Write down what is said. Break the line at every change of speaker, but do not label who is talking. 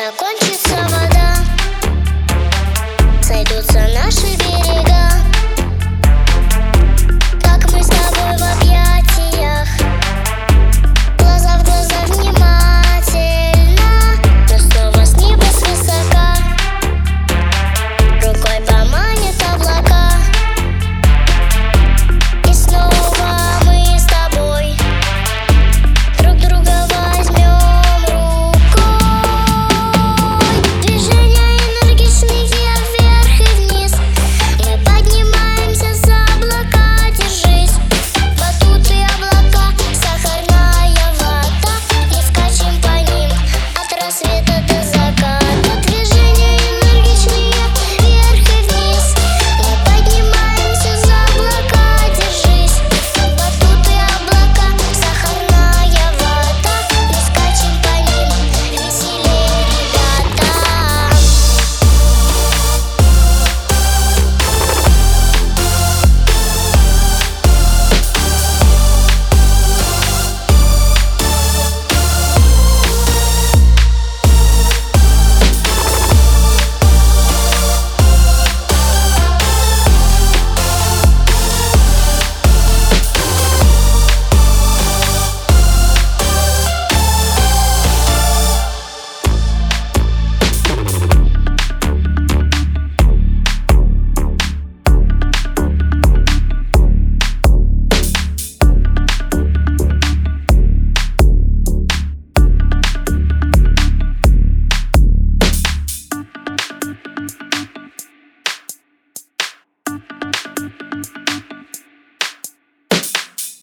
закончится